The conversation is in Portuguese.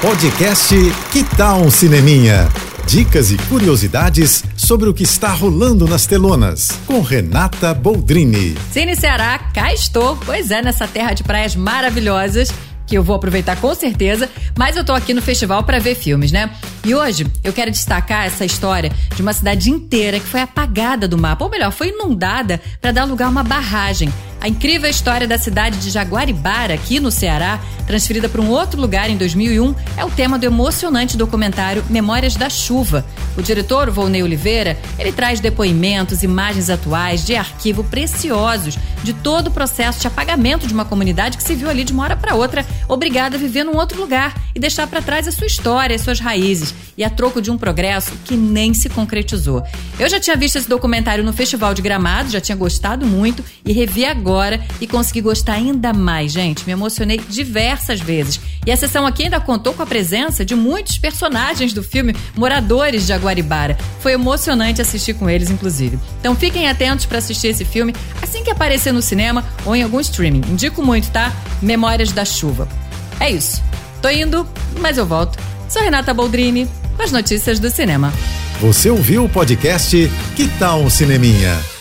Podcast Que Tal um Cineminha? Dicas e curiosidades sobre o que está rolando nas telonas, com Renata Boldrini. Cine Ceará, cá estou, pois é, nessa terra de praias maravilhosas que eu vou aproveitar com certeza, mas eu tô aqui no festival para ver filmes, né? E hoje eu quero destacar essa história de uma cidade inteira que foi apagada do mapa, ou melhor, foi inundada para dar lugar a uma barragem. A incrível história da cidade de Jaguaribara, aqui no Ceará, transferida para um outro lugar em 2001, é o tema do emocionante documentário Memórias da Chuva. O diretor, Volney Oliveira, ele traz depoimentos, imagens atuais de arquivo preciosos de todo o processo de apagamento de uma comunidade que se viu ali de uma hora para outra, obrigada a viver num outro lugar e deixar para trás a sua história, as suas raízes, e a troco de um progresso que nem se concretizou. Eu já tinha visto esse documentário no Festival de Gramado, já tinha gostado muito e revi agora e consegui gostar ainda mais, gente. Me emocionei diversas vezes. E a sessão aqui ainda contou com a presença de muitos personagens do filme moradores de Aguaribara. Foi emocionante assistir com eles, inclusive. Então fiquem atentos para assistir esse filme assim que aparecer no cinema ou em algum streaming. Indico muito, tá? Memórias da Chuva. É isso. Tô indo, mas eu volto. Sou Renata Boldrini com as notícias do cinema. Você ouviu o podcast Que tal um Cineminha?